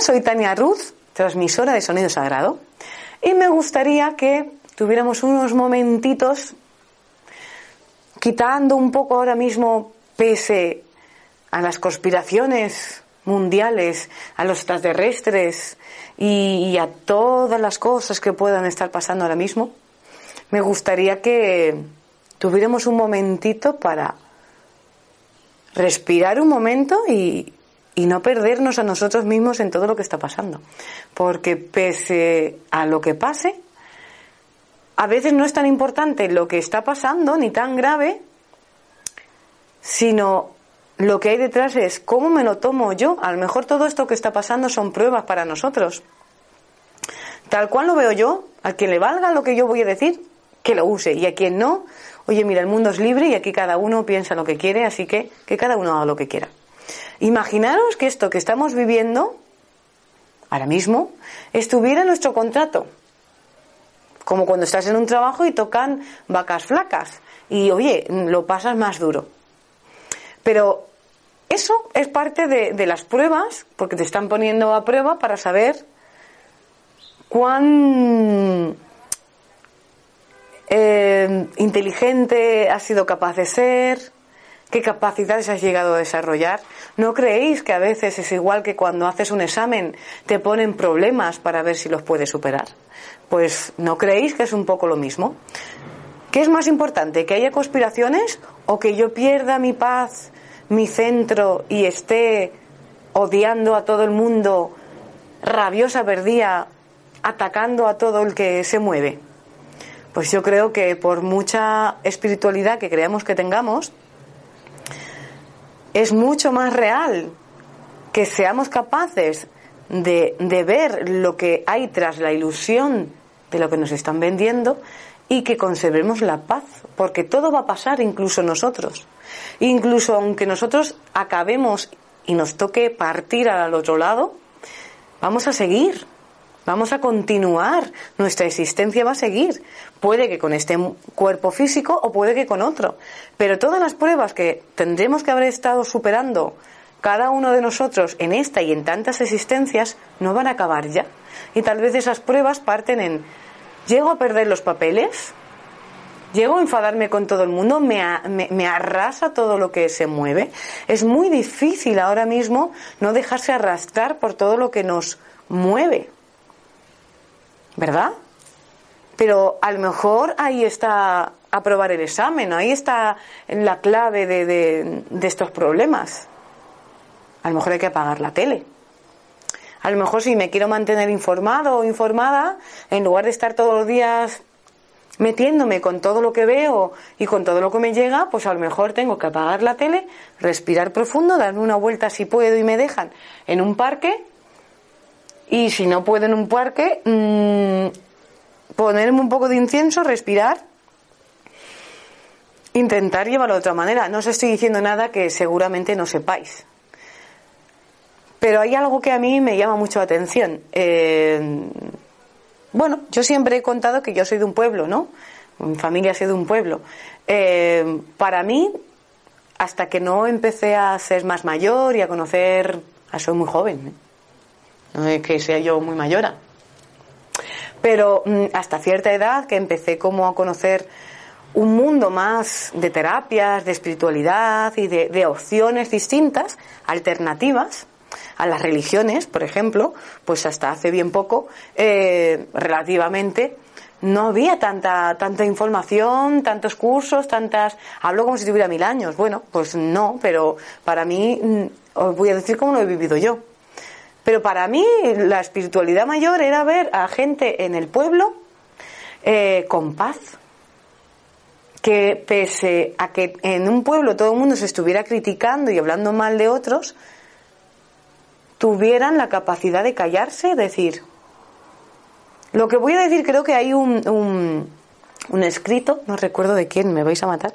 Soy Tania Ruz, transmisora de Sonido Sagrado, y me gustaría que tuviéramos unos momentitos quitando un poco ahora mismo, pese a las conspiraciones mundiales, a los extraterrestres y, y a todas las cosas que puedan estar pasando ahora mismo, me gustaría que tuviéramos un momentito para respirar un momento y, y no perdernos a nosotros mismos en todo lo que está pasando. Porque pese a lo que pase, a veces no es tan importante lo que está pasando, ni tan grave, sino lo que hay detrás es cómo me lo tomo yo. A lo mejor todo esto que está pasando son pruebas para nosotros. Tal cual lo veo yo, a quien le valga lo que yo voy a decir, que lo use. Y a quien no, oye, mira, el mundo es libre y aquí cada uno piensa lo que quiere, así que que cada uno haga lo que quiera. Imaginaros que esto que estamos viviendo, ahora mismo, estuviera en nuestro contrato. Como cuando estás en un trabajo y tocan vacas flacas. Y oye, lo pasas más duro. Pero eso es parte de, las pruebas, porque te están poniendo a prueba para saber cuán eh, inteligente has sido capaz de ser, qué capacidades has llegado a desarrollar. ¿No creéis que a veces es igual que cuando haces un examen te ponen problemas para ver si los puedes superar? Pues ¿no creéis que es un poco lo mismo? ¿Qué es más importante? ¿Que haya conspiraciones o que yo pierda mi paz, mi centro y esté odiando a todo el mundo, rabiosa perdida, atacando a todo el que se mueve? Pues yo creo que por mucha espiritualidad que creamos que tengamos, es mucho más real que seamos capaces de, ver lo que hay tras la ilusión de lo que nos están vendiendo y que conservemos la paz, porque todo va a pasar, incluso nosotros. Incluso aunque nosotros acabemos y nos toque partir al otro lado, vamos a seguir, vamos a continuar, nuestra existencia va a seguir. Puede que con este cuerpo físico o puede que con otro. Pero todas las pruebas que tendremos que haber estado superando cada uno de nosotros en esta y en tantas existencias no van a acabar ya. Y tal vez esas pruebas parten en, ¿llego a perder los papeles? ¿Llego a enfadarme con todo el mundo? ¿Me, me, arrasa todo lo que se mueve? Es muy difícil ahora mismo no dejarse arrastrar por todo lo que nos mueve. ¿Verdad? Pero a lo mejor ahí está aprobar el examen, ahí está la clave de, de, estos problemas. A lo mejor hay que apagar la tele. A lo mejor si me quiero mantener informado o informada, en lugar de estar todos los días metiéndome con todo lo que veo y con todo lo que me llega, pues a lo mejor tengo que apagar la tele, respirar profundo, darme una vuelta si puedo y me dejan en un parque. Y si no puedo en un parque, mmm, ponerme un poco de incienso, respirar, intentar llevarlo de otra manera. No os estoy diciendo nada que seguramente no sepáis. Pero hay algo que a mí me llama mucho la atención. Eh, bueno, yo siempre he contado que yo soy de un pueblo, ¿no? Mi familia ha sido un pueblo. Eh, para mí, hasta que no empecé a ser más mayor y a conocer, a soy muy joven, ¿eh? Que sea yo muy mayora, pero hasta cierta edad que empecé como a conocer un mundo más de terapias, de espiritualidad y de, opciones distintas, alternativas a las religiones, por ejemplo, pues hasta hace bien poco, eh, relativamente, no había tanta, tanta información, tantos cursos, tantas... Hablo como si tuviera mil años. Bueno, pues no, pero para mí, os voy a decir cómo lo he vivido yo. Pero para mí la espiritualidad mayor era ver a gente en el pueblo eh, con paz. Que pese a que en un pueblo todo el mundo se estuviera criticando y hablando mal de otros, tuvieran la capacidad de callarse y decir, lo que voy a decir creo que hay un, un, un escrito, no recuerdo de quién, me vais a matar,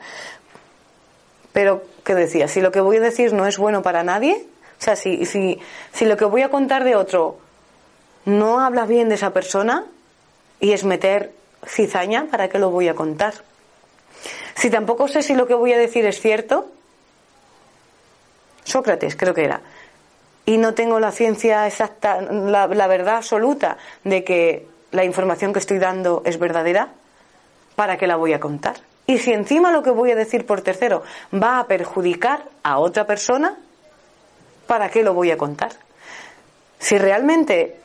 pero que decía, si lo que voy a decir no es bueno para nadie, sea, si, si, si lo que voy a contar de otro no habla bien de esa persona y es meter cizaña, ¿para qué lo voy a contar? Si tampoco sé si lo que voy a decir es cierto, Sócrates creo que era, y no tengo la ciencia exacta, la, la verdad absoluta de que la información que estoy dando es verdadera, ¿para qué la voy a contar? Y si encima lo que voy a decir por tercero va a perjudicar a otra persona, ¿para qué lo voy a contar? Si realmente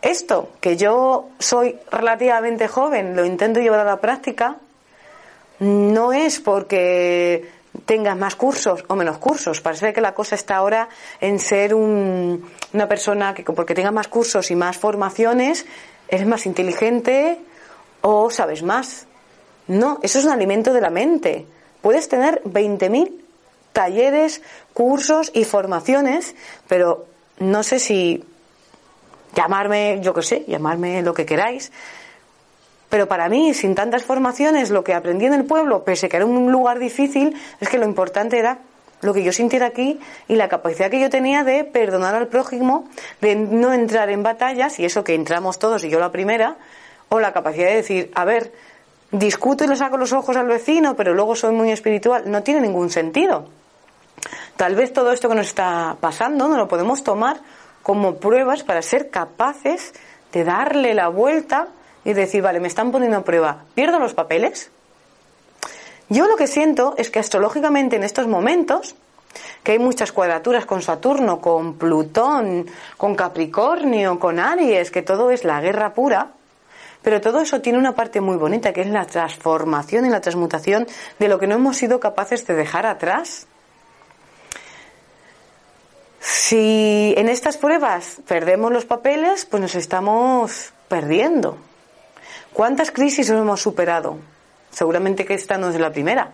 esto, que yo soy relativamente joven, lo intento llevar a la práctica, no es porque tengas más cursos o menos cursos. Parece que la cosa está ahora en ser un, una persona que porque tenga más cursos y más formaciones, eres más inteligente o sabes más. No, eso es un alimento de la mente. Puedes tener 20.000 talleres, cursos y formaciones, pero no sé si llamarme, yo qué sé, llamarme lo que queráis. Pero para mí, sin tantas formaciones, lo que aprendí en el pueblo, pese que era un lugar difícil, es que lo importante era lo que yo sintiera aquí y la capacidad que yo tenía de perdonar al prójimo, de no entrar en batallas, y eso que entramos todos y yo la primera, o la capacidad de decir, a ver, discuto y le saco los ojos al vecino, pero luego soy muy espiritual, no tiene ningún sentido. Tal vez todo esto que nos está pasando no lo podemos tomar como pruebas para ser capaces de darle la vuelta y decir, vale, me están poniendo a prueba, ¿pierdo los papeles? Yo lo que siento es que astrológicamente en estos momentos, que hay muchas cuadraturas con Saturno, con Plutón, con Capricornio, con Aries, que todo es la guerra pura, pero todo eso tiene una parte muy bonita, que es la transformación y la transmutación de lo que no hemos sido capaces de dejar atrás. Si en estas pruebas perdemos los papeles, pues nos estamos perdiendo. ¿Cuántas crisis hemos superado? Seguramente que esta no es la primera.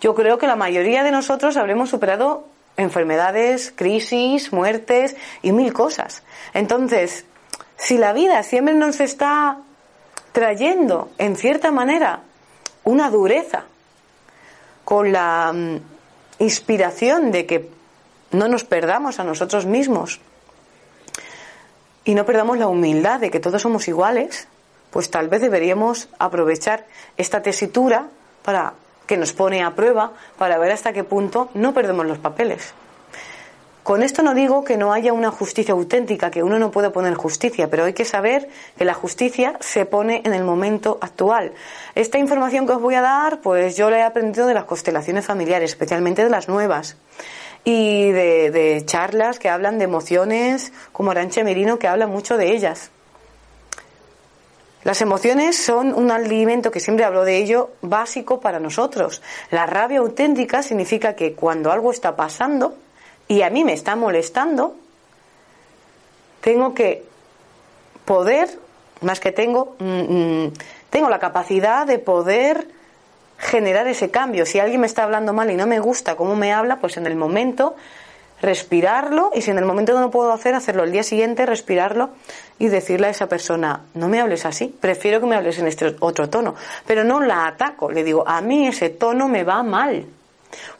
Yo creo que la mayoría de nosotros habremos superado enfermedades, crisis, muertes y mil cosas. Entonces, si la vida siempre nos está trayendo, en cierta manera, una dureza, con la mm, inspiración de que no nos perdamos a nosotros mismos y no perdamos la humildad de que todos somos iguales, pues tal vez deberíamos aprovechar esta tesitura para que nos pone a prueba para ver hasta qué punto no perdemos los papeles. Con esto no digo que no haya una justicia auténtica, que uno no pueda poner justicia, pero hay que saber que la justicia se pone en el momento actual. Esta información que os voy a dar, pues yo la he aprendido de las constelaciones familiares, especialmente de las nuevas, y de, charlas que hablan de emociones, como Aranche Merino, que habla mucho de ellas. Las emociones son un alimento que siempre hablo de ello básico para nosotros. La rabia auténtica significa que cuando algo está pasando, y a mí me está molestando, tengo que poder, más que tengo, mm, mm, tengo la capacidad de poder generar ese cambio. Si alguien me está hablando mal y no me gusta cómo me habla, pues en el momento respirarlo y si en el momento no lo puedo hacer, hacerlo el día siguiente, respirarlo y decirle a esa persona, no me hables así, prefiero que me hables en este otro tono, pero no la ataco, le digo, a mí ese tono me va mal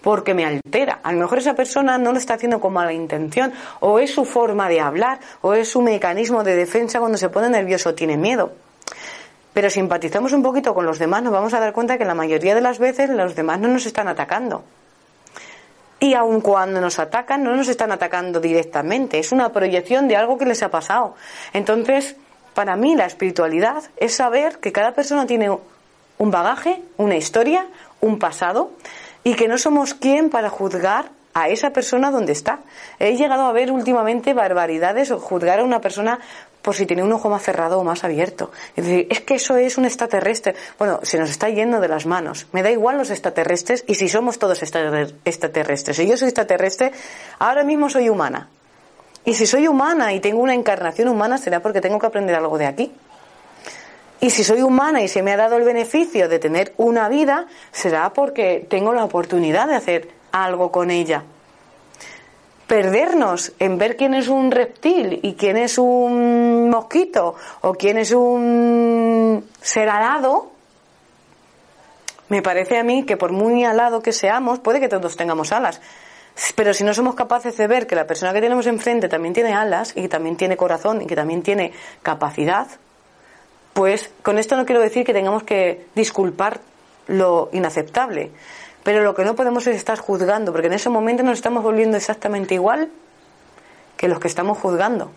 porque me altera. A lo mejor esa persona no lo está haciendo con mala intención, o es su forma de hablar, o es su mecanismo de defensa cuando se pone nervioso o tiene miedo. Pero si empatizamos un poquito con los demás, nos vamos a dar cuenta que la mayoría de las veces los demás no nos están atacando. Y aun cuando nos atacan, no nos están atacando directamente, es una proyección de algo que les ha pasado. Entonces, para mí la espiritualidad es saber que cada persona tiene un bagaje, una historia, un pasado, y que no somos quien para juzgar a esa persona donde está. He llegado a ver últimamente barbaridades o juzgar a una persona por si tiene un ojo más cerrado o más abierto. Es decir, es que eso es un extraterrestre. Bueno, se nos está yendo de las manos. Me da igual los extraterrestres y si somos todos extraterrestres. Si yo soy extraterrestre, ahora mismo soy humana. Y si soy humana y tengo una encarnación humana, será porque tengo que aprender algo de aquí. Y si soy humana y se me ha dado el beneficio de tener una vida, será porque tengo la oportunidad de hacer algo con ella. Perdernos en ver quién es un reptil y quién es un mosquito o quién es un ser alado, me parece a mí que por muy alado que seamos, puede que todos tengamos alas, pero si no somos capaces de ver que la persona que tenemos enfrente también tiene alas y que también tiene corazón y que también tiene capacidad, pues con esto no quiero decir que tengamos que disculpar lo inaceptable, pero lo que no podemos es estar juzgando, porque en ese momento nos estamos volviendo exactamente igual que los que estamos juzgando.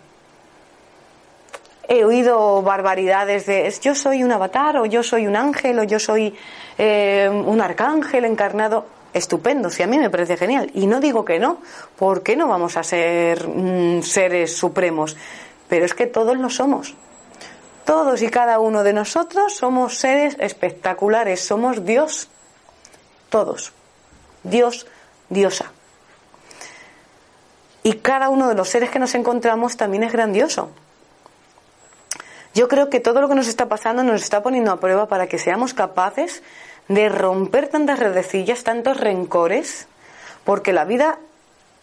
He oído barbaridades de yo soy un avatar o yo soy un ángel o yo soy eh, un arcángel encarnado estupendo, si a mí me parece genial. Y no digo que no, ¿por qué no vamos a ser mm, seres supremos? Pero es que todos lo somos. Todos y cada uno de nosotros somos seres espectaculares, somos Dios. Todos. Dios, diosa. Y cada uno de los seres que nos encontramos también es grandioso. Yo creo que todo lo que nos está pasando nos está poniendo a prueba para que seamos capaces de romper tantas redecillas, tantos rencores, porque la vida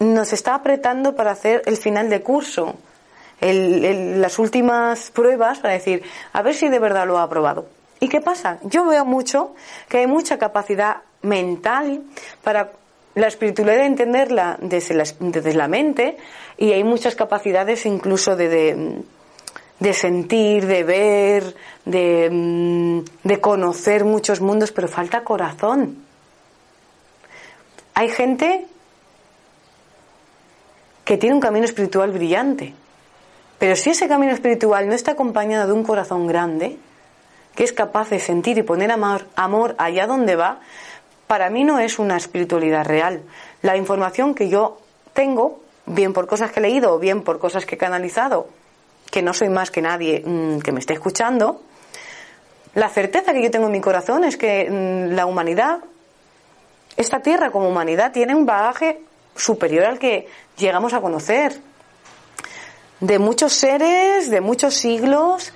nos está apretando para hacer el final de curso, las últimas pruebas para decir, a ver si de verdad lo ha aprobado. ¿Y qué pasa? Yo veo mucho que hay mucha capacidad mental para la espiritualidad de entenderla desde la, desde la mente y hay muchas capacidades incluso de de sentir, de ver, mm, de, conocer muchos mundos, pero falta corazón. Hay gente que tiene un camino espiritual brillante, pero si ese camino espiritual no está acompañado de un corazón grande, que es capaz de sentir y poner amor, amor allá donde va, para mí no es una espiritualidad real. La información que yo tengo, bien por cosas que he leído o bien por cosas que he canalizado, que no soy más que nadie mm, que me esté escuchando, la certeza que yo tengo en mi corazón es que mm, la humanidad, esta tierra como humanidad, tiene un bagaje superior al que llegamos a conocer. De muchos seres, de muchos siglos,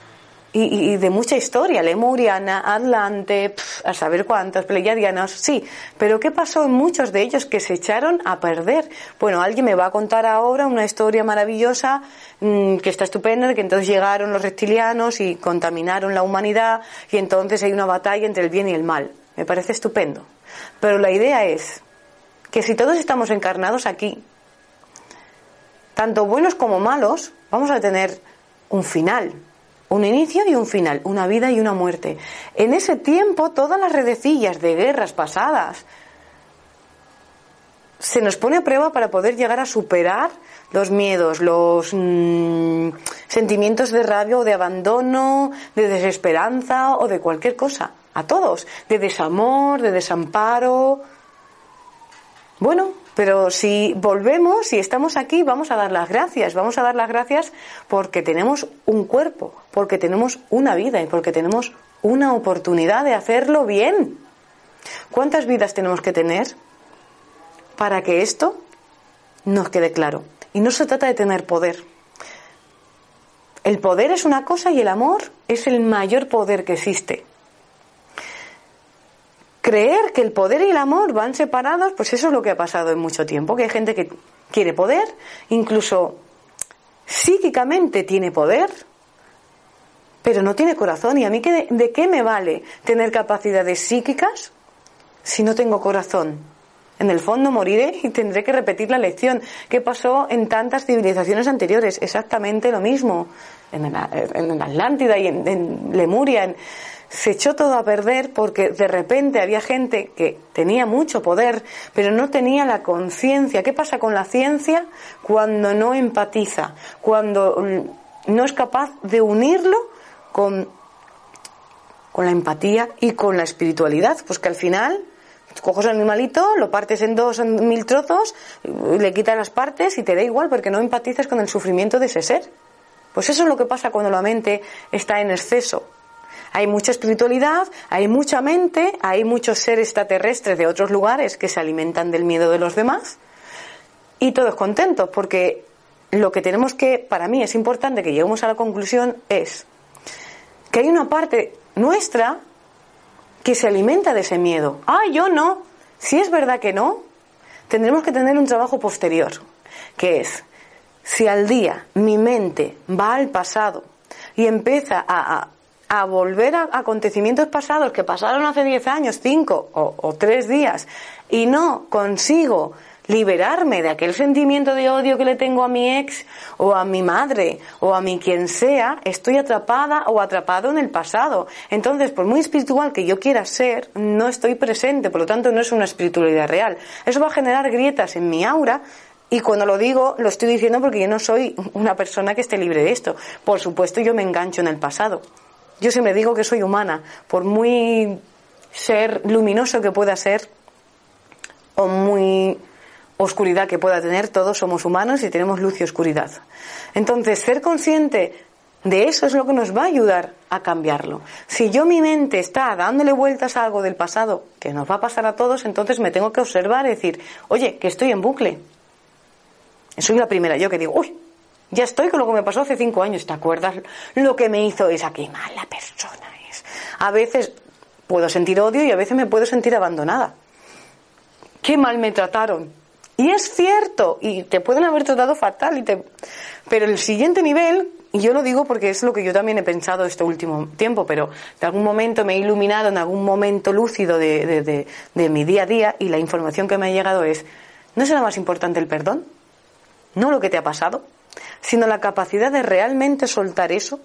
y, de mucha historia, lemuriana, atlante, a saber cuántos, pleiadianos, sí, pero ¿qué pasó en muchos de ellos que se echaron a perder? Bueno, alguien me va a contar ahora una historia maravillosa mm, que está estupenda, de que entonces llegaron los reptilianos y contaminaron la humanidad y entonces hay una batalla entre el bien y el mal. Me parece estupendo. Pero la idea es que si todos estamos encarnados aquí, tanto buenos como malos, vamos a tener un final, un inicio y un final, una vida y una muerte. En ese tiempo, todas las redecillas de guerras pasadas se nos pone a prueba para poder llegar a superar los miedos, los mm, sentimientos de rabia o de abandono, de desesperanza o de cualquier cosa. A todos. De desamor, de desamparo. Bueno, pero si volvemos y estamos aquí, vamos a dar las gracias. Vamos a dar las gracias porque tenemos un cuerpo, porque tenemos una vida y porque tenemos una oportunidad de hacerlo bien. ¿Cuántas vidas tenemos que tener para que esto nos quede claro? Y no se trata de tener poder. El poder es una cosa y el amor es el mayor poder que existe creer que el poder y el amor van separados, pues eso es lo que ha pasado en mucho tiempo, que hay gente que quiere poder, incluso psíquicamente tiene poder, pero no tiene corazón. ¿Y a mí qué, de qué me vale tener capacidades psíquicas si no tengo corazón? En el fondo moriré y tendré que repetir la lección. ¿Qué pasó en tantas civilizaciones anteriores? Exactamente lo mismo. En, en Atlántida y en, Lemuria, en, se echó todo a perder porque de repente había gente que tenía mucho poder, pero no tenía la conciencia. ¿Qué pasa con la ciencia cuando no empatiza, cuando mm, no es capaz de unirlo con, con la empatía y con la espiritualidad? Pues que al final coges al animalito, lo partes en dos, en mil trozos, le quitas las partes y te da igual porque no empatizas con el sufrimiento de ese ser. Pues eso es lo que pasa cuando la mente está en exceso. Hay mucha espiritualidad, hay mucha mente, hay muchos seres extraterrestres de otros lugares que se alimentan del miedo de los demás y todos contentos porque lo que tenemos que, para mí es importante que lleguemos a la conclusión es que hay una parte nuestra que se alimenta de ese miedo. Ah, yo no. Si es verdad que no, tendremos que tener un trabajo posterior, que es, si al día mi mente va al pasado y empieza a, a, volver a acontecimientos pasados que pasaron hace 10 años, 5 o, o 3 días, y no consigo liberarme de aquel sentimiento de odio que le tengo a mi ex o a mi madre o a mi quien sea, estoy atrapada o atrapado en el pasado. Entonces, por muy espiritual que yo quiera ser, no estoy presente, por lo tanto no es una espiritualidad real. Eso va a generar grietas en mi aura y cuando lo digo, lo estoy diciendo porque yo no soy una persona que esté libre de esto. Por supuesto, yo me engancho en el pasado. Yo siempre digo que soy humana, por muy ser luminoso que pueda ser, o muy oscuridad que pueda tener, todos somos humanos y tenemos luz y oscuridad. Entonces, ser consciente de eso es lo que nos va a ayudar a cambiarlo. Si yo mi mente está dándole vueltas a algo del pasado que nos va a pasar a todos, entonces me tengo que observar y decir, oye, que estoy en bucle. Soy la primera yo que digo, uy, ya estoy con lo que me pasó hace cinco años. ¿Te acuerdas lo que me hizo esa? Qué mala persona es. A veces puedo sentir odio y a veces me puedo sentir abandonada. Qué mal me trataron. Y es cierto, y te pueden haber tratado fatal, y te... pero el siguiente nivel, y yo lo digo porque es lo que yo también he pensado este último tiempo, pero de algún momento me he iluminado, en algún momento lúcido de, de, de, mi día a día, y la información que me ha llegado es, ¿no será más importante el perdón? ¿No lo que te ha pasado? Sino la capacidad de realmente soltar eso.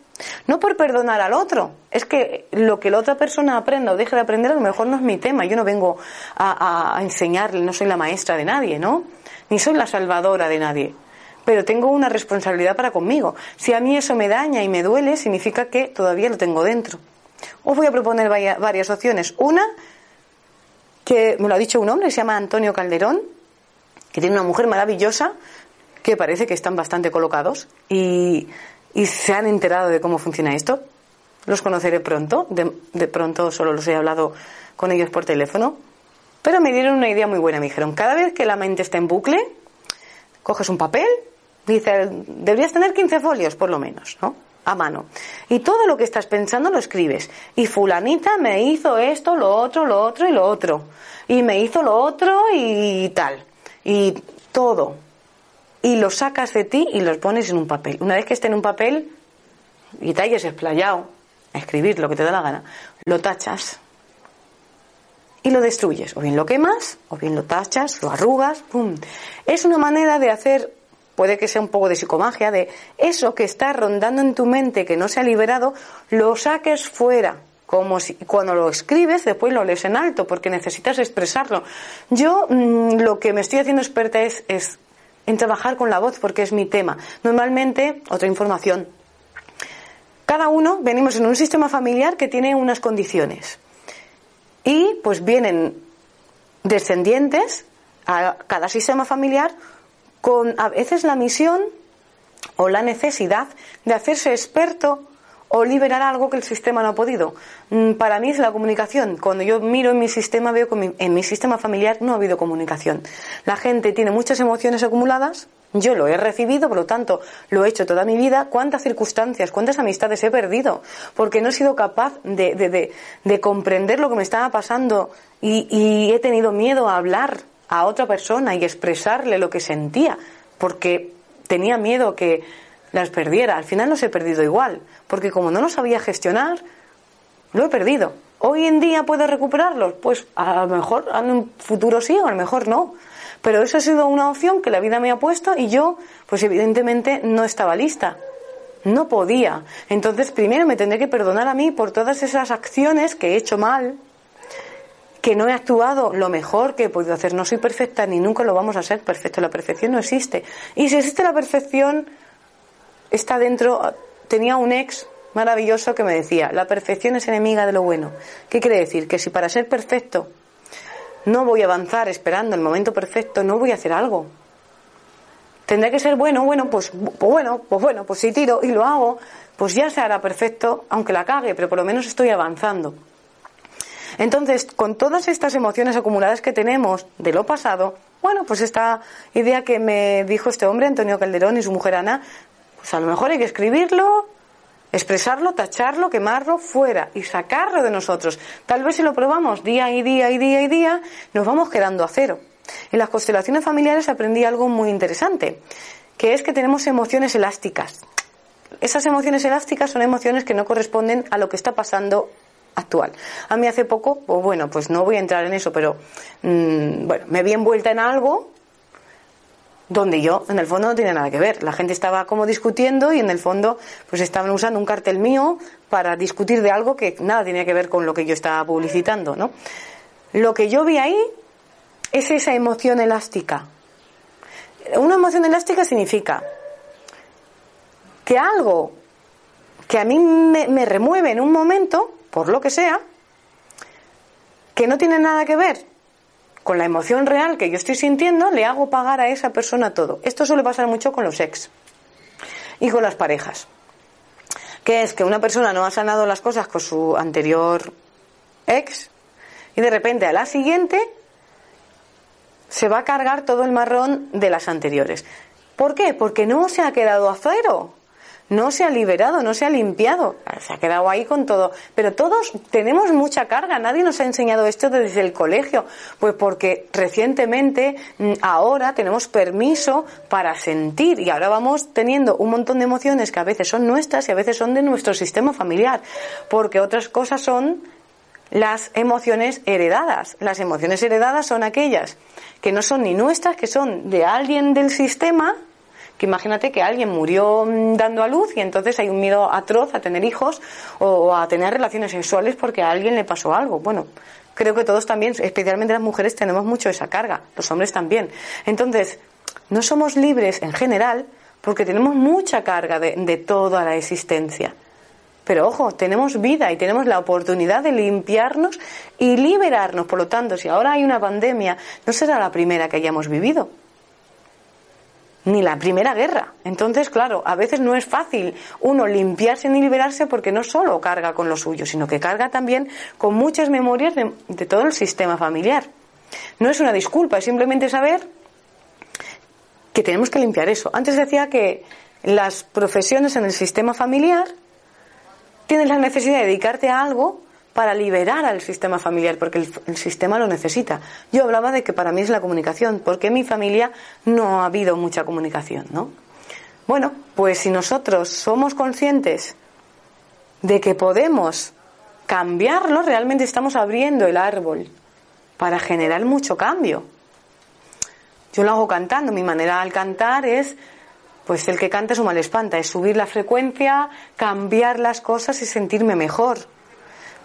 No por perdonar al otro, es que lo que la otra persona aprenda o deje de aprender a lo mejor no es mi tema. Yo no vengo a, enseñarle, no soy la maestra de nadie, ¿no? Ni soy la salvadora de nadie. Pero tengo una responsabilidad para conmigo. Si a mí eso me daña y me duele, significa que todavía lo tengo dentro. Os voy a proponer varias opciones. Una, que me lo ha dicho un hombre, se llama Antonio Calderón, que tiene una mujer maravillosa, que parece que están bastante colocados y, se han enterado de cómo funciona esto. Los conoceré pronto, de, pronto solo los he hablado con ellos por teléfono, pero me dieron una idea muy buena. Me dijeron, cada vez que la mente está en bucle, coges un papel, dice, deberías tener 15 folios por lo menos, ¿no? A mano. Y todo lo que estás pensando lo escribes. Y fulanita me hizo esto, lo otro, lo otro y lo otro. Y me hizo lo otro y tal. Y todo y lo sacas de ti y los pones en un papel. Una vez que esté en un papel y te hayas explayado a escribir lo que te da la gana, lo tachas y lo destruyes. O bien lo quemas, o bien lo tachas, lo arrugas, ¡pum! Es una manera de hacer, puede que sea un poco de psicomagia, de eso que está rondando en tu mente, que no se ha liberado, lo saques fuera. Como si cuando lo escribes, después lo lees en alto, porque necesitas expresarlo. Yo mm, lo que me estoy haciendo experta es, es en trabajar con la voz porque es mi tema. Normalmente, otra información. Cada uno venimos en un sistema familiar que tiene unas condiciones. Y pues vienen descendientes a cada sistema familiar con a veces la misión o la necesidad de hacerse experto o liberar algo que el sistema no ha podido. Mm, para mí es la comunicación. Cuando yo miro en mi sistema, veo que en mi sistema familiar no ha habido comunicación. La gente tiene muchas emociones acumuladas, yo lo he recibido, por lo tanto, lo he hecho toda mi vida. ¿Cuántas circunstancias, cuántas amistades he perdido? Porque no he sido capaz de, comprender lo que me estaba pasando y, y he tenido miedo a hablar a otra persona y expresarle lo que sentía, porque tenía miedo que las perdiera. Al final los he perdido igual, porque como no lo sabía gestionar, lo he perdido. Hoy en día puedo recuperarlos, pues a lo mejor en un futuro sí o a lo mejor no. Pero eso ha sido una opción que la vida me ha puesto y yo, pues evidentemente no estaba lista. No podía. Entonces primero me tendré que perdonar a mí por todas esas acciones que he hecho mal, que no he actuado lo mejor que he podido hacer. No soy perfecta ni nunca lo vamos a ser perfecto. La perfección no existe. Y si existe la perfección, está dentro, tenía un ex maravilloso que me decía, la perfección es enemiga de lo bueno. ¿Qué quiere decir? Que si para ser perfecto no voy a avanzar esperando el momento perfecto, no voy a hacer algo. Tendré que ser bueno, bueno, pues, pues bueno, pues bueno, pues si tiro y lo hago, pues ya se hará perfecto, aunque la cague, pero por lo menos estoy avanzando. Entonces, con todas estas emociones acumuladas que tenemos de lo pasado, Bueno, pues esta idea que me dijo este hombre, Antonio Calderón, y su mujer Ana, a lo mejor hay que escribirlo, expresarlo, tacharlo, quemarlo fuera y sacarlo de nosotros. Tal vez si lo probamos día y día y día y día, nos vamos quedando a cero. En las constelaciones familiares aprendí algo muy interesante, que es que tenemos emociones elásticas. Esas emociones elásticas son emociones que no corresponden a lo que está pasando actual. A mí hace poco, pues bueno, pues no voy a entrar en eso, pero mm, bueno, me vi envuelta en algo donde yo en el fondo no tenía nada que ver. La gente estaba como discutiendo y en el fondo pues estaban usando un cartel mío para discutir de algo que nada tenía que ver con lo que yo estaba publicitando, ¿no? Lo que yo vi ahí es esa emoción elástica. Una emoción elástica significa que algo que a mí me, me remueve en un momento por lo que sea, que no tiene nada que ver con la emoción real que yo estoy sintiendo, le hago pagar a esa persona todo. Esto suele pasar mucho con los ex y con las parejas. Que es que una persona no ha sanado las cosas con su anterior ex y de repente a la siguiente se va a cargar todo el marrón de las anteriores. ¿Por qué? Porque no se ha quedado a cero no se ha liberado, no se ha limpiado, se ha quedado ahí con todo. Pero todos tenemos mucha carga, nadie nos ha enseñado esto desde el colegio, pues porque recientemente, mm, ahora tenemos permiso para sentir. Y ahora vamos teniendo un montón de emociones que a veces son nuestras y a veces son de nuestro sistema familiar, porque otras cosas son las emociones heredadas. Las emociones heredadas son aquellas que no son ni nuestras, que son de alguien del sistema, que imagínate que alguien murió mm, dando a luz y entonces hay un miedo atroz a tener hijos o a tener relaciones sexuales porque a alguien le pasó algo. Bueno, creo que todos también, especialmente las mujeres, tenemos mucho esa carga, los hombres también. Entonces, no somos libres en general porque tenemos mucha carga de, de toda la existencia. Pero ojo, tenemos vida y tenemos la oportunidad de limpiarnos y liberarnos. Por lo tanto, si ahora hay una pandemia, no será la primera que hayamos vivido ni la Primera Guerra. Entonces, claro, a veces no es fácil uno limpiarse ni liberarse porque no solo carga con lo suyo, sino que carga también con muchas memorias de, todo el sistema familiar. No es una disculpa, es simplemente saber que tenemos que limpiar eso. Antes decía que las profesiones en el sistema familiar tienen la necesidad de dedicarte a algo para liberar al sistema familiar, porque el, sistema lo necesita. Yo hablaba de que para mí es la comunicación, porque en mi familia no ha habido mucha comunicación, ¿no? Bueno, pues si nosotros somos conscientes de que podemos cambiarlo, realmente estamos abriendo el árbol para generar mucho cambio. Yo lo hago cantando, mi manera al cantar es, pues el que canta su mal espanta, es subir la frecuencia, cambiar las cosas y sentirme mejor.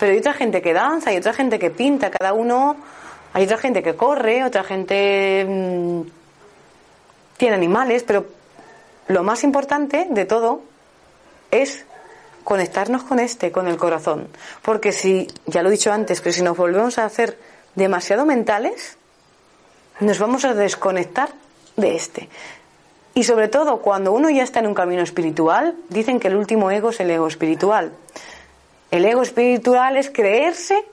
Pero hay otra gente que danza, hay otra gente que pinta, cada uno, hay otra gente que corre, otra gente mm, tiene animales, pero lo más importante de todo es conectarnos con este, con el corazón. Porque si, ya lo he dicho antes, pero si nos volvemos a hacer demasiado mentales, nos vamos a desconectar de este. Y sobre todo, cuando uno ya está en un camino espiritual, dicen que el último ego es el ego espiritual. El ego espiritual es creerse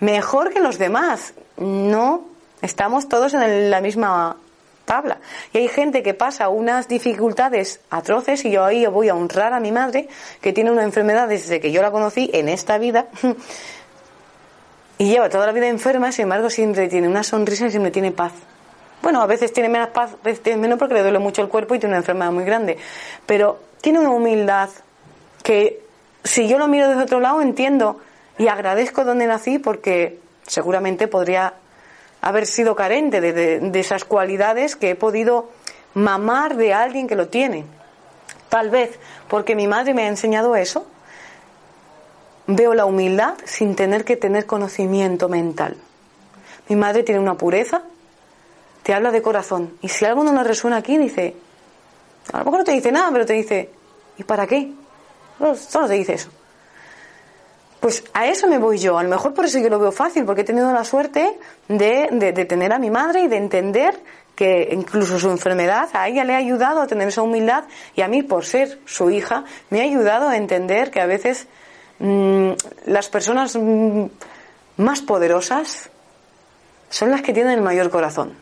mejor que los demás. No, estamos todos en la misma tabla. Y hay gente que pasa unas dificultades atroces y yo ahí voy a honrar a mi madre que tiene una enfermedad desde que yo la conocí en esta vida y lleva toda la vida enferma, sin embargo siempre tiene una sonrisa y siempre tiene paz. Bueno, a veces tiene menos paz, a veces tiene menos porque le duele mucho el cuerpo y tiene una enfermedad muy grande, pero tiene una humildad que si yo lo miro desde otro lado, entiendo y agradezco donde nací porque seguramente podría haber sido carente de, esas cualidades que he podido mamar de alguien que lo tiene. Tal vez porque mi madre me ha enseñado eso, veo la humildad sin tener que tener conocimiento mental. Mi madre tiene una pureza, te habla de corazón. Y si algo no nos resuena aquí, dice, a lo mejor no te dice nada, pero te dice, ¿y para qué? Solo te dice eso. Pues a eso me voy yo. A lo mejor por eso yo lo veo fácil, porque he tenido la suerte de, de, tener a mi madre y de entender que incluso su enfermedad a ella le ha ayudado a tener esa humildad y a mí, por ser su hija, me ha ayudado a entender que a veces mm, las personas mm, más poderosas son las que tienen el mayor corazón.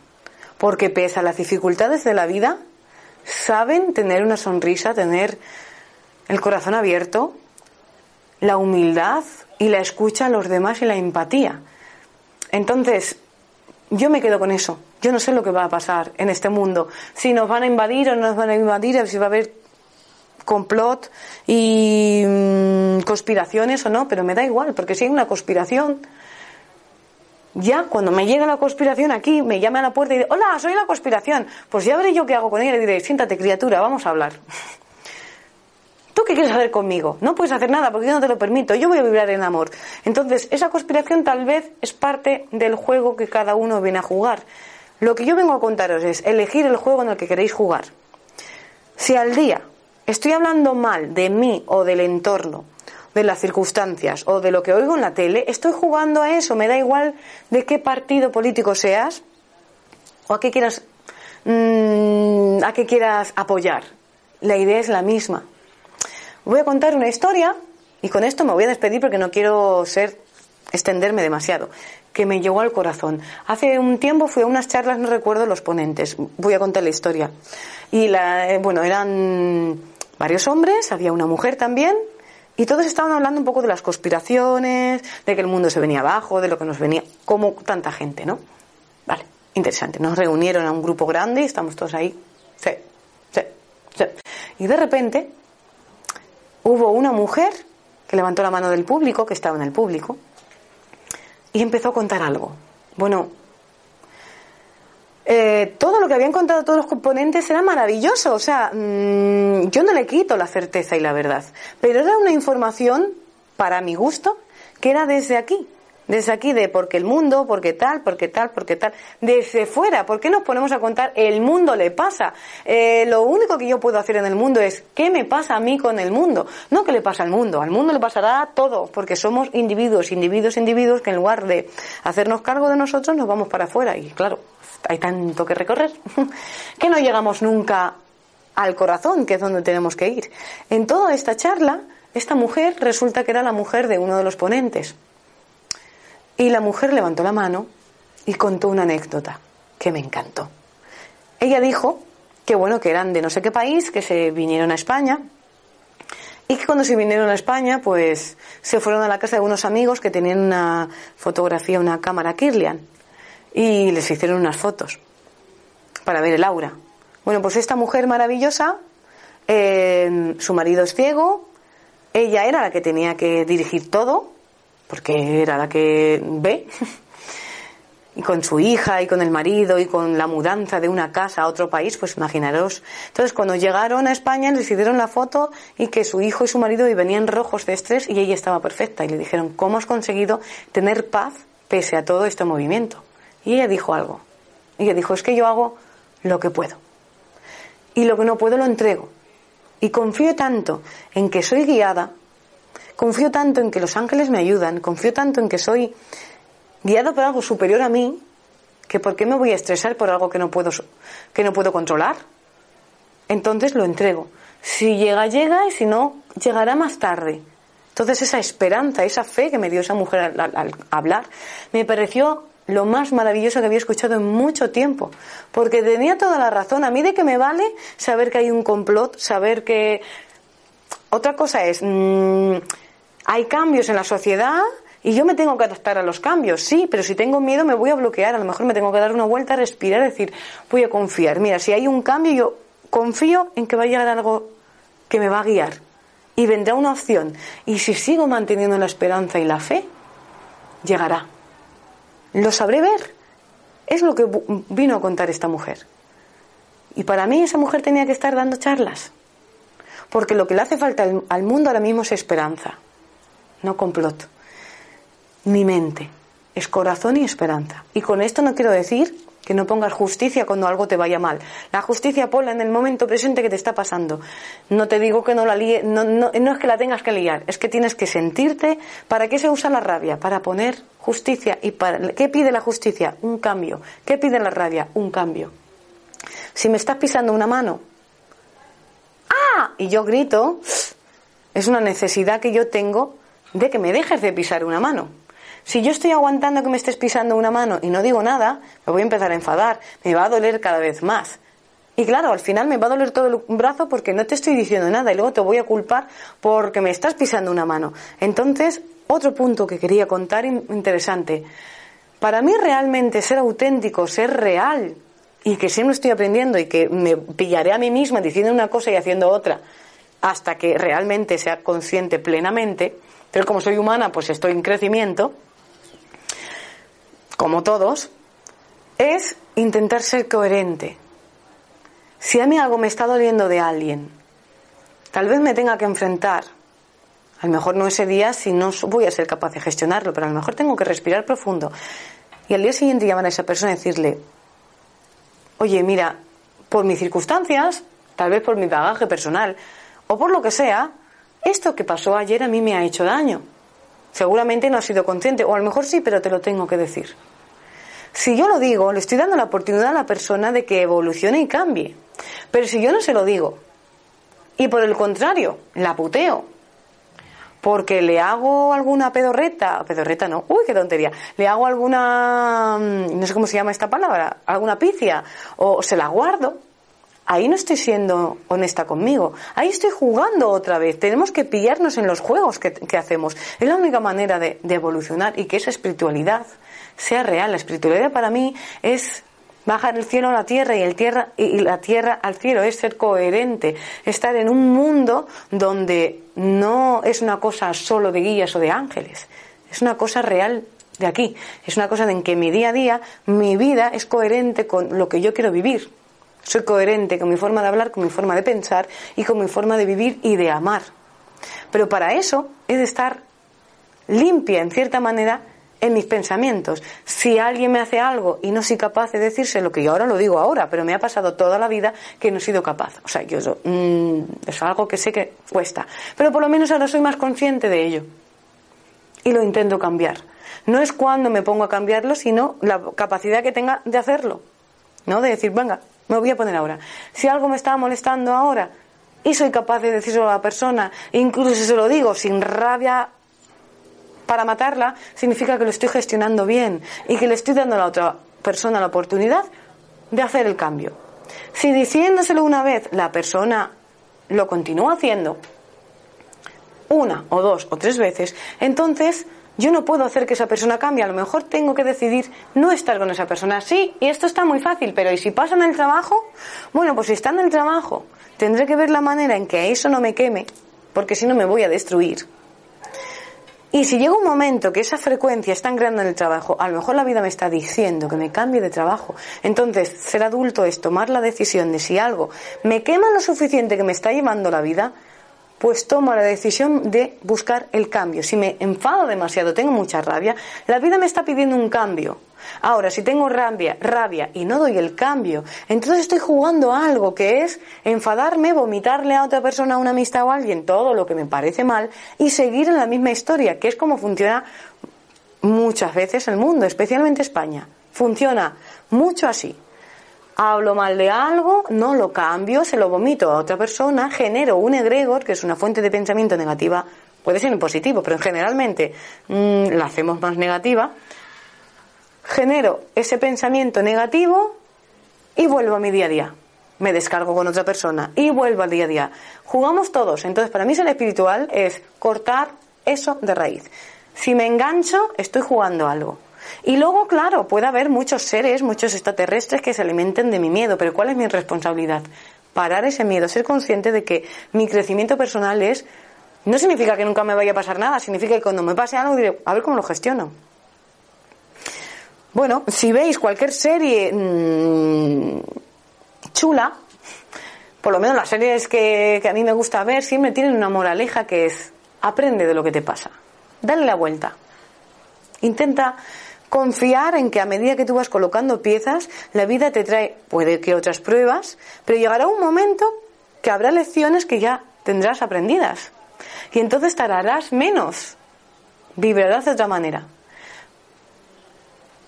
porque pese a las dificultades de la vida, saben tener una sonrisa, tener el corazón abierto, la humildad y la escucha a los demás y la empatía. Entonces, yo me quedo con eso. Yo no sé lo que va a pasar en este mundo. Si nos van a invadir o no nos van a invadir, si va a haber complot y mm, conspiraciones o no, pero me da igual, porque si hay una conspiración, ya cuando me llega la conspiración aquí, me llame a la puerta y dice, hola, soy la conspiración, pues ya veré yo qué hago con ella y diré, siéntate criatura, vamos a hablar. ¿Tú qué quieres hacer conmigo? No puedes hacer nada porque yo no te lo permito. Yo voy a vibrar en amor. Entonces, esa conspiración tal vez es parte del juego que cada uno viene a jugar. Lo que yo vengo a contaros es elegir el juego en el que queréis jugar. Si al día estoy hablando mal de mí o del entorno, de las circunstancias o de lo que oigo en la tele, estoy jugando a eso. Me da igual de qué partido político seas o a qué quieras, mm, a qué quieras apoyar. La idea es la misma. Voy a contar una historia y con esto me voy a despedir porque no quiero ser extenderme demasiado, que me llegó al corazón. Hace un tiempo fui a unas charlas, no recuerdo los ponentes, voy a contar la historia. Y la, eh, bueno, eran varios hombres, había una mujer también, y todos estaban hablando un poco de las conspiraciones, de que el mundo se venía abajo, de lo que nos venía, como tanta gente, ¿no? Vale, interesante. Nos reunieron a un grupo grande y estamos todos ahí. Sí, sí, sí. Y de repente hubo una mujer que levantó la mano del público, que estaba en el público, y empezó a contar algo. Bueno, eh, todo lo que habían contado todos los componentes era maravilloso. O sea, mm, yo no le quito la certeza y la verdad, pero era una información, para mi gusto, que era desde aquí, desde aquí de porque el mundo, porque tal, porque tal, porque tal, desde fuera, ¿por qué nos ponemos a contar el mundo le pasa? Eh, lo único que yo puedo hacer en el mundo es ¿qué me pasa a mí con el mundo? No qué le pasa al mundo, al mundo le pasará todo, porque somos individuos, individuos, individuos que en lugar de hacernos cargo de nosotros nos vamos para afuera y claro, hay tanto que recorrer que no llegamos nunca al corazón, que es donde tenemos que ir. En toda esta charla, esta mujer resulta que era la mujer de uno de los ponentes. Y la mujer levantó la mano y contó una anécdota que me encantó. Ella dijo que bueno, que eran de no sé qué país, que se vinieron a España y que cuando se vinieron a España, pues se fueron a la casa de unos amigos que tenían una fotografía, una cámara Kirlian y les hicieron unas fotos para ver el aura. Bueno, pues esta mujer maravillosa, eh, su marido es ciego, ella era la que tenía que dirigir todo, porque era la que ve, y con su hija y con el marido y con la mudanza de una casa a otro país, pues imaginaros. Entonces, cuando llegaron a España, les hicieron la foto y que su hijo y su marido venían rojos de estrés y ella estaba perfecta. Y le dijeron, ¿cómo has conseguido tener paz pese a todo este movimiento? Y ella dijo algo. Ella dijo, es que yo hago lo que puedo. Y lo que no puedo lo entrego. Y confío tanto en que soy guiada confío tanto en que los ángeles me ayudan, confío tanto en que soy guiado por algo superior a mí, que por qué me voy a estresar por algo que no puedo, que no puedo controlar. Entonces lo entrego. Si llega, llega y si no, llegará más tarde. Entonces esa esperanza, esa fe que me dio esa mujer al, hablar, me pareció lo más maravilloso que había escuchado en mucho tiempo, porque tenía toda la razón. A mí de que me vale saber que hay un complot, saber que... Otra cosa es, mm, hay cambios en la sociedad y yo me tengo que adaptar a los cambios, sí, pero si tengo miedo me voy a bloquear, a lo mejor me tengo que dar una vuelta, respirar, decir, voy a confiar. Mira, si hay un cambio, yo confío en que va a llegar algo que me va a guiar y vendrá una opción. Y si sigo manteniendo la esperanza y la fe, llegará. Lo sabré ver. Es lo que vino a contar esta mujer. Y para mí esa mujer tenía que estar dando charlas. Porque lo que le hace falta al mundo ahora mismo es esperanza no complot. Mi mente es corazón y esperanza. Y con esto no quiero decir que no pongas justicia cuando algo te vaya mal. La justicia ponla en el momento presente que te está pasando. No te digo que no la líe, no, no, no es que la tengas que liar, es que tienes que sentirte. ¿Para qué se usa la rabia? Para poner justicia. ¿Y para qué pide la justicia? Un cambio. ¿Qué pide la rabia? Un cambio. Si me estás pisando una mano, ¡ah! Y yo grito, es una necesidad que yo tengo de que me dejes de pisar una mano. Si yo estoy aguantando que me estés pisando una mano y no digo nada, me voy a empezar a enfadar, me va a doler cada vez más. Y claro, al final me va a doler todo el brazo porque no te estoy diciendo nada y luego te voy a culpar porque me estás pisando una mano. Entonces, otro punto que quería contar interesante. Para mí realmente ser auténtico, ser real, y que siempre estoy aprendiendo y que me pillaré a mí misma diciendo una cosa y haciendo otra hasta que realmente sea consciente plenamente, pero como soy humana, pues estoy en crecimiento, como todos, es intentar ser coherente. Si a mí algo me está doliendo de alguien, tal vez me tenga que enfrentar. A lo mejor no ese día si no voy a ser capaz de gestionarlo, pero a lo mejor tengo que respirar profundo. Y al día siguiente llamar a esa persona y decirle, oye, mira, por mis circunstancias, tal vez por mi bagaje personal, o por lo que sea, esto que pasó ayer a mí me ha hecho daño. Seguramente no ha sido consciente, o a lo mejor sí, pero te lo tengo que decir. Si yo lo digo, le estoy dando la oportunidad a la persona de que evolucione y cambie. Pero si yo no se lo digo, y por el contrario, la puteo, porque le hago alguna pedorreta, pedorreta no, uy, qué tontería, le hago alguna, mm, no sé cómo se llama esta palabra, alguna picia, o se la guardo, ahí no estoy siendo honesta conmigo, ahí estoy jugando otra vez, tenemos que pillarnos en los juegos que, hacemos, es la única manera de, de evolucionar y que esa espiritualidad sea real, la espiritualidad para mí es bajar el cielo a la tierra y, el tierra y la tierra al cielo, es ser coherente, estar en un mundo donde no es una cosa solo de guías o de ángeles, es una cosa real de aquí, es una cosa en que mi día a día, mi vida es coherente con lo que yo quiero vivir. Soy coherente con mi forma de hablar, con mi forma de pensar y con mi forma de vivir y de amar. Pero para eso es de estar limpia, en cierta manera, en mis pensamientos. Si alguien me hace algo y no soy capaz de decírselo, que yo ahora lo digo ahora, pero me ha pasado toda la vida que no he sido capaz. O sea, yo mm, es algo que sé que cuesta. Pero por lo menos ahora soy más consciente de ello. Y lo intento cambiar. No es cuando me pongo a cambiarlo, sino la capacidad que tenga de hacerlo. ¿No? De decir, venga, me voy a poner ahora. Si algo me está molestando ahora y soy capaz de decírselo a la persona, incluso si se lo digo sin rabia para matarla, significa que lo estoy gestionando bien y que le estoy dando a la otra persona la oportunidad de hacer el cambio. Si diciéndoselo una vez la persona lo continúa haciendo, una o dos o tres veces, entonces yo no puedo hacer que esa persona cambie. A lo mejor tengo que decidir no estar con esa persona. Sí, y esto está muy fácil, pero ¿y si pasa en el trabajo? Bueno, pues si está en el trabajo, tendré que ver la manera en que eso no me queme, porque si no me voy a destruir. Y si llega un momento que esa frecuencia es tan grande en el trabajo, a lo mejor la vida me está diciendo que me cambie de trabajo. Entonces, ser adulto es tomar la decisión de si algo me quema lo suficiente que me está llevando la vida, pues tomo la decisión de buscar el cambio. Si me enfado demasiado, tengo mucha rabia, la vida me está pidiendo un cambio. Ahora, si tengo rabia, rabia y no doy el cambio, entonces estoy jugando a algo que es enfadarme, vomitarle a otra persona, a una amistad o a alguien, todo lo que me parece mal y seguir en la misma historia, que es como funciona muchas veces el mundo, especialmente España. Funciona mucho así hablo mal de algo, no lo cambio, se lo vomito a otra persona, genero un egregor, que es una fuente de pensamiento negativa, puede ser en positivo, pero generalmente mm, la hacemos más negativa, genero ese pensamiento negativo y vuelvo a mi día a día. Me descargo con otra persona y vuelvo al día a día. Jugamos todos. Entonces, para mí ser espiritual es cortar eso de raíz. Si me engancho, estoy jugando algo. Y luego, claro, puede haber muchos seres, muchos extraterrestres que se alimenten de mi miedo, pero ¿cuál es mi responsabilidad? Parar ese miedo, ser consciente de que mi crecimiento personal es, no significa que nunca me vaya a pasar nada, significa que cuando me pase algo diré, a ver cómo lo gestiono. Bueno, si veis cualquier serie mmm, chula, por lo menos las series que, que a mí me gusta ver siempre tienen una moraleja que es, aprende de lo que te pasa, dale la vuelta. Intenta confiar en que a medida que tú vas colocando piezas, la vida te trae, puede que otras pruebas, pero llegará un momento que habrá lecciones que ya tendrás aprendidas. Y entonces tardarás menos, vibrarás de otra manera.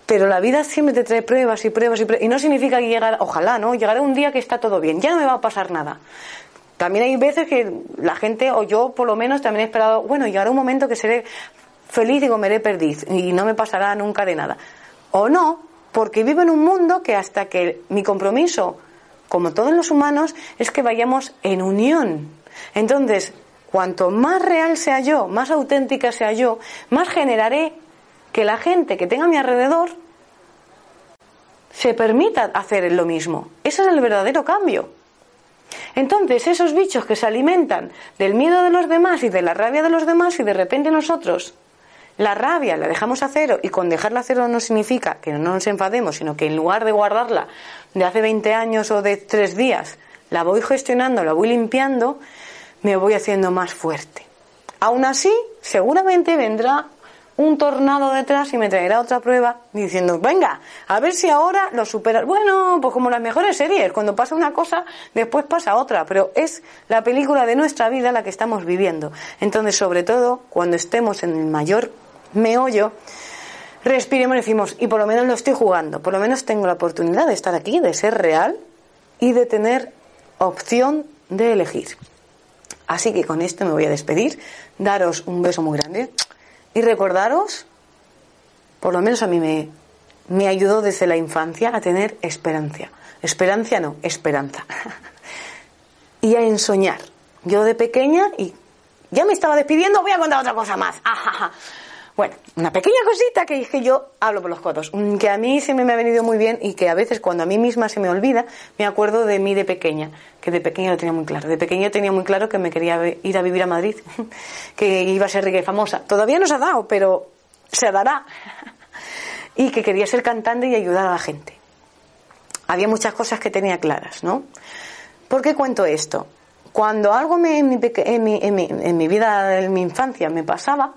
Pero la vida siempre te trae pruebas y pruebas y pruebas. Y no significa que llegar, ojalá, ¿no? Llegará un día que está todo bien, ya no me va a pasar nada. También hay veces que la gente, o yo por lo menos, también he esperado, bueno, llegará un momento que seré feliz y comeré perdiz y no me pasará nunca de nada. O no, porque vivo en un mundo que hasta que mi compromiso, como todos los humanos, es que vayamos en unión. Entonces, cuanto más real sea yo, más auténtica sea yo, más generaré que la gente que tenga a mi alrededor se permita hacer lo mismo. Ese es el verdadero cambio. Entonces, esos bichos que se alimentan del miedo de los demás y de la rabia de los demás y de repente nosotros la rabia la dejamos a cero y con dejarla a cero no significa que no nos enfademos, sino que en lugar de guardarla de hace 20 años o de tres días, la voy gestionando, la voy limpiando, me voy haciendo más fuerte. Aún así, seguramente vendrá un tornado detrás y me traerá otra prueba diciendo, venga, a ver si ahora lo superas. Bueno, pues como las mejores series, cuando pasa una cosa, después pasa otra, pero es la película de nuestra vida la que estamos viviendo. Entonces, sobre todo, cuando estemos en el mayor meollo, respiremos y decimos, y por lo menos lo estoy jugando, por lo menos tengo la oportunidad de estar aquí, de ser real y de tener opción de elegir. Así que con esto me voy a despedir, daros un beso muy grande y recordaros, por lo menos a mí me, me ayudó desde la infancia a tener esperanza. Esperanza no, esperanza. y a ensoñar. Yo de pequeña y ya me estaba despidiendo, voy a contar otra cosa más. Bueno, una pequeña cosita que dije yo, hablo por los codos, mm, que a mí se me ha venido muy bien y que a veces cuando a mí misma se me olvida, me acuerdo de mí de pequeña, que de pequeña lo tenía muy claro. De pequeña tenía muy claro que me quería ir a vivir a Madrid, que iba a ser rica y famosa. Todavía no se ha dado, pero se dará. Y que quería ser cantante y ayudar a la gente. Había muchas cosas que tenía claras, ¿no? ¿Por qué cuento esto? Cuando algo me, en, mi, en, mi, en, mi, en mi vida, en mi infancia, me pasaba,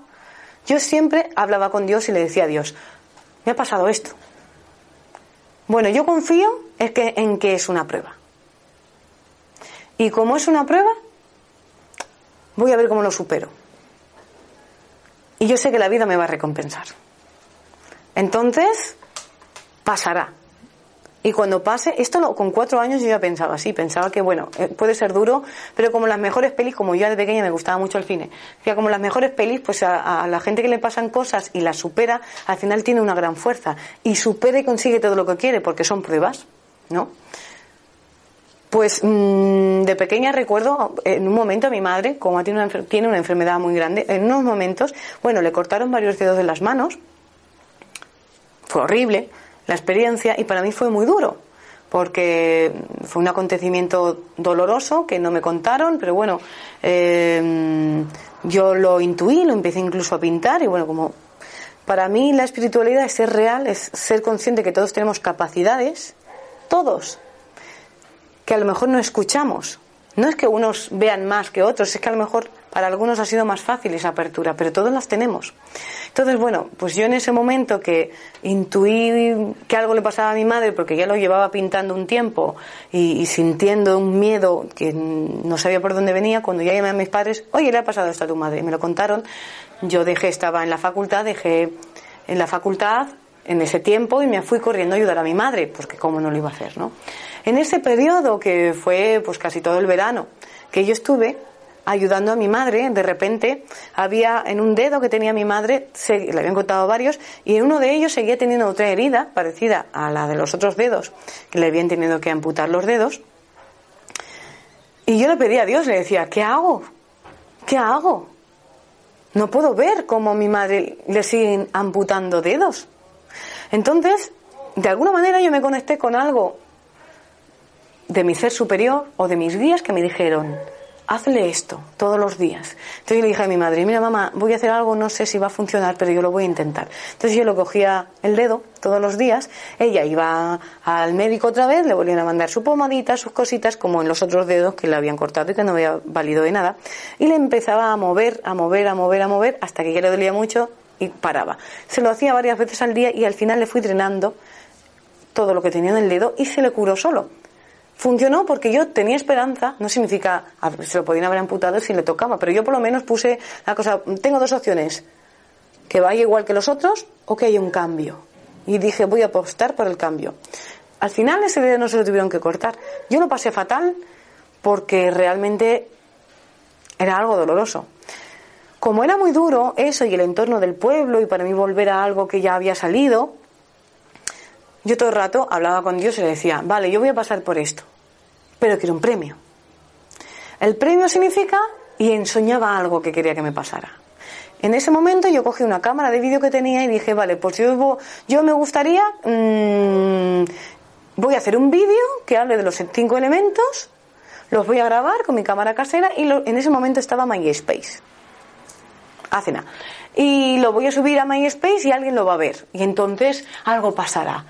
yo siempre hablaba con Dios y le decía a Dios, me ha pasado esto. Bueno, yo confío que, en que es una prueba. Y como es una prueba, voy a ver cómo lo supero. Y yo sé que la vida me va a recompensar. Entonces, pasará. Y cuando pase, esto con cuatro años yo ya pensaba así, pensaba que bueno, eh, puede ser duro, pero como las mejores pelis, como yo de pequeña me gustaba mucho el cine, decía como las mejores pelis, pues a, la gente que le pasan cosas y las supera, al final tiene una gran fuerza y supera y consigue todo lo que quiere, porque son pruebas, ¿no? Pues mm, de pequeña recuerdo en un momento mi madre, como tiene una, tiene una enfermedad muy grande, en unos momentos, bueno, le cortaron varios dedos de las manos, fue horrible, la experiencia y para mí fue muy duro porque fue un acontecimiento doloroso que no me contaron, pero bueno, eh, yo lo intuí, lo empecé incluso a pintar y bueno, como para mí la espiritualidad es ser real, es ser consciente que todos tenemos capacidades, todos, que a lo mejor no escuchamos. No es que unos vean más que otros, es que a lo mejor para algunos ha sido más fácil esa apertura, pero todos las tenemos. Entonces, bueno, pues yo en ese momento que intuí que algo le pasaba a mi madre, porque ya lo llevaba pintando un tiempo y, sintiendo un miedo que no sabía por dónde venía, cuando ya llamé a mis padres, oye, le ha pasado esto a tu madre, y me lo contaron, yo dejé, estaba en la facultad, dejé en la facultad en ese tiempo y me fui corriendo a ayudar a mi madre, porque cómo no lo iba a hacer, ¿no? En ese periodo que fue pues casi todo el verano que yo estuve, ayudando a mi madre, de repente había en un dedo que tenía mi madre, se, le habían contado varios, y en uno de ellos seguía teniendo otra herida parecida a la de los otros dedos, que le habían tenido que amputar los dedos. Y yo le pedía a Dios, le decía, ¿qué hago? ¿Qué hago? No puedo ver cómo a mi madre le siguen amputando dedos. Entonces, de alguna manera yo me conecté con algo de mi ser superior o de mis guías que me dijeron, hazle esto todos los días. Entonces yo le dije a mi madre, mira mamá, voy a hacer algo, no sé si va a funcionar, pero yo lo voy a intentar. Entonces yo lo cogía el dedo todos los días, ella iba al médico otra vez, le volvían a mandar su pomadita, sus cositas, como en los otros dedos que le habían cortado y que no había valido de nada, y le empezaba a mover, a mover, a mover, a mover, hasta que ya le dolía mucho y paraba. Se lo hacía varias veces al día y al final le fui drenando todo lo que tenía en el dedo y se le curó solo. Funcionó porque yo tenía esperanza, no significa, se lo podían haber amputado si le tocaba, pero yo por lo menos puse la cosa, tengo dos opciones, que vaya igual que los otros o que haya un cambio. Y dije, voy a apostar por el cambio. Al final ese dedo no se lo tuvieron que cortar. Yo lo pasé fatal porque realmente era algo doloroso. Como era muy duro eso y el entorno del pueblo y para mí volver a algo que ya había salido, yo todo el rato hablaba con Dios y le decía, vale, yo voy a pasar por esto, pero quiero un premio. El premio significa, y ensoñaba algo que quería que me pasara. En ese momento yo cogí una cámara de vídeo que tenía y dije, vale, pues yo, yo me gustaría, mmm, voy a hacer un vídeo que hable de los cinco elementos, los voy a grabar con mi cámara casera y en ese momento estaba MySpace. Nada. Y lo voy a subir a MySpace y alguien lo va a ver. Y entonces algo pasará.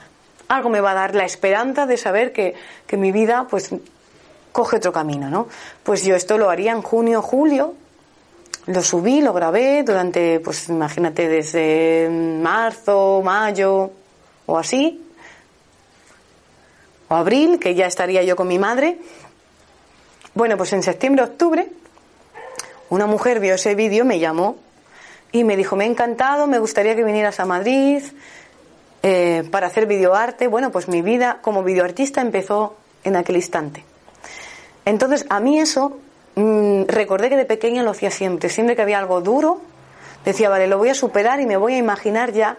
Algo me va a dar la esperanza de saber que, que mi vida pues coge otro camino, ¿no? Pues yo esto lo haría en junio, julio, lo subí, lo grabé durante, pues imagínate, desde marzo, mayo o así, o abril, que ya estaría yo con mi madre. Bueno, pues en septiembre, octubre, una mujer vio ese vídeo, me llamó y me dijo, me ha encantado, me gustaría que vinieras a Madrid eh, para hacer videoarte. Bueno, pues mi vida como videoartista empezó en aquel instante. Entonces, a mí eso Mm, recordé que de pequeña lo hacía siempre. Siempre que había algo duro, decía, vale, lo voy a superar y me voy a imaginar ya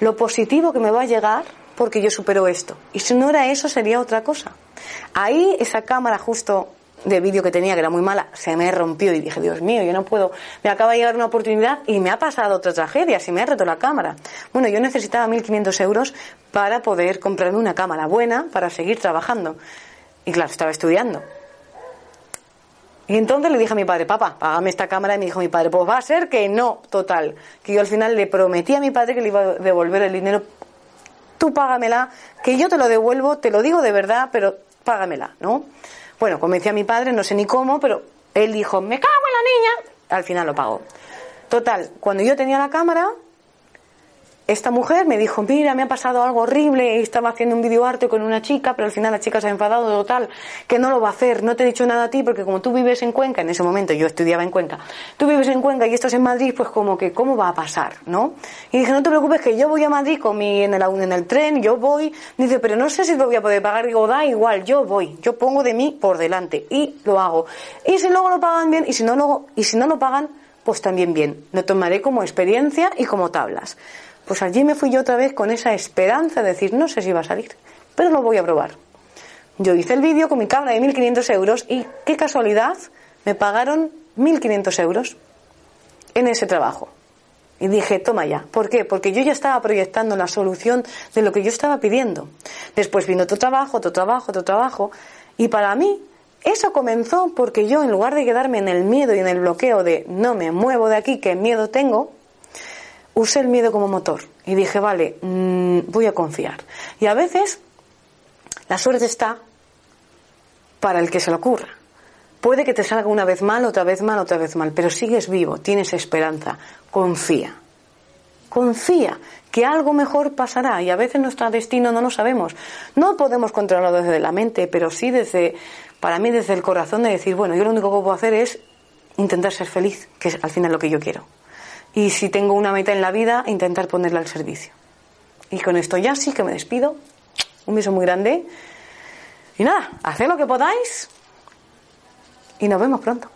lo positivo que me va a llegar porque yo supero esto. Y si no era eso, sería otra cosa. Ahí esa cámara justo de vídeo que tenía, que era muy mala, se me rompió y dije, Dios mío, yo no puedo, me acaba de llegar una oportunidad y me ha pasado otra tragedia, se me ha roto la cámara. Bueno, yo necesitaba 1.500 euros para poder comprarme una cámara buena para seguir trabajando. Y claro, estaba estudiando. Y entonces le dije a mi padre, papá, págame esta cámara. Y me dijo mi padre, pues va a ser que no, total. Que yo al final le prometí a mi padre que le iba a devolver el dinero. Tú págamela, que yo te lo devuelvo, te lo digo de verdad, pero págamela, ¿no? Bueno, convencí a mi padre, no sé ni cómo, pero él dijo, me cago en la niña. Al final lo pagó. Total, cuando yo tenía la cámara, esta mujer me dijo, mira, me ha pasado algo horrible, estaba haciendo un videoarte con una chica, pero al final la chica se ha enfadado total, que no lo va a hacer, no te he dicho nada a ti, porque como tú vives en Cuenca, en ese momento yo estudiaba en Cuenca, tú vives en Cuenca y estás en Madrid, pues como que, ¿cómo va a pasar? ¿no? Y dije, no te preocupes, que yo voy a Madrid con mi, en el, en el tren, yo voy, dice, pero no sé si lo voy a poder pagar, digo, da igual, yo voy, yo pongo de mí por delante, y lo hago. Y si luego lo pagan bien, y si no, y si no lo pagan, pues también bien, lo tomaré como experiencia y como tablas. Pues allí me fui yo otra vez con esa esperanza de decir, no sé si va a salir, pero lo voy a probar. Yo hice el vídeo con mi cámara de 1.500 euros y qué casualidad, me pagaron 1.500 euros en ese trabajo. Y dije, toma ya. ¿Por qué? Porque yo ya estaba proyectando la solución de lo que yo estaba pidiendo. Después vino otro trabajo, otro trabajo, otro trabajo. Y para mí, eso comenzó porque yo, en lugar de quedarme en el miedo y en el bloqueo de no me muevo de aquí, que miedo tengo, usé el miedo como motor y dije, vale, mm, voy a confiar. Y a veces la suerte está para el que se lo ocurra. Puede que te salga una vez mal, otra vez mal, otra vez mal, pero sigues vivo, tienes esperanza, confía. Confía que algo mejor pasará y a veces nuestro destino no lo sabemos. No podemos controlarlo desde la mente, pero sí desde, para mí, desde el corazón de decir, bueno, yo lo único que puedo hacer es intentar ser feliz, que es al final lo que yo quiero y si tengo una meta en la vida, intentar ponerla al servicio. Y con esto ya sí que me despido. Un beso muy grande. Y nada, haced lo que podáis y nos vemos pronto.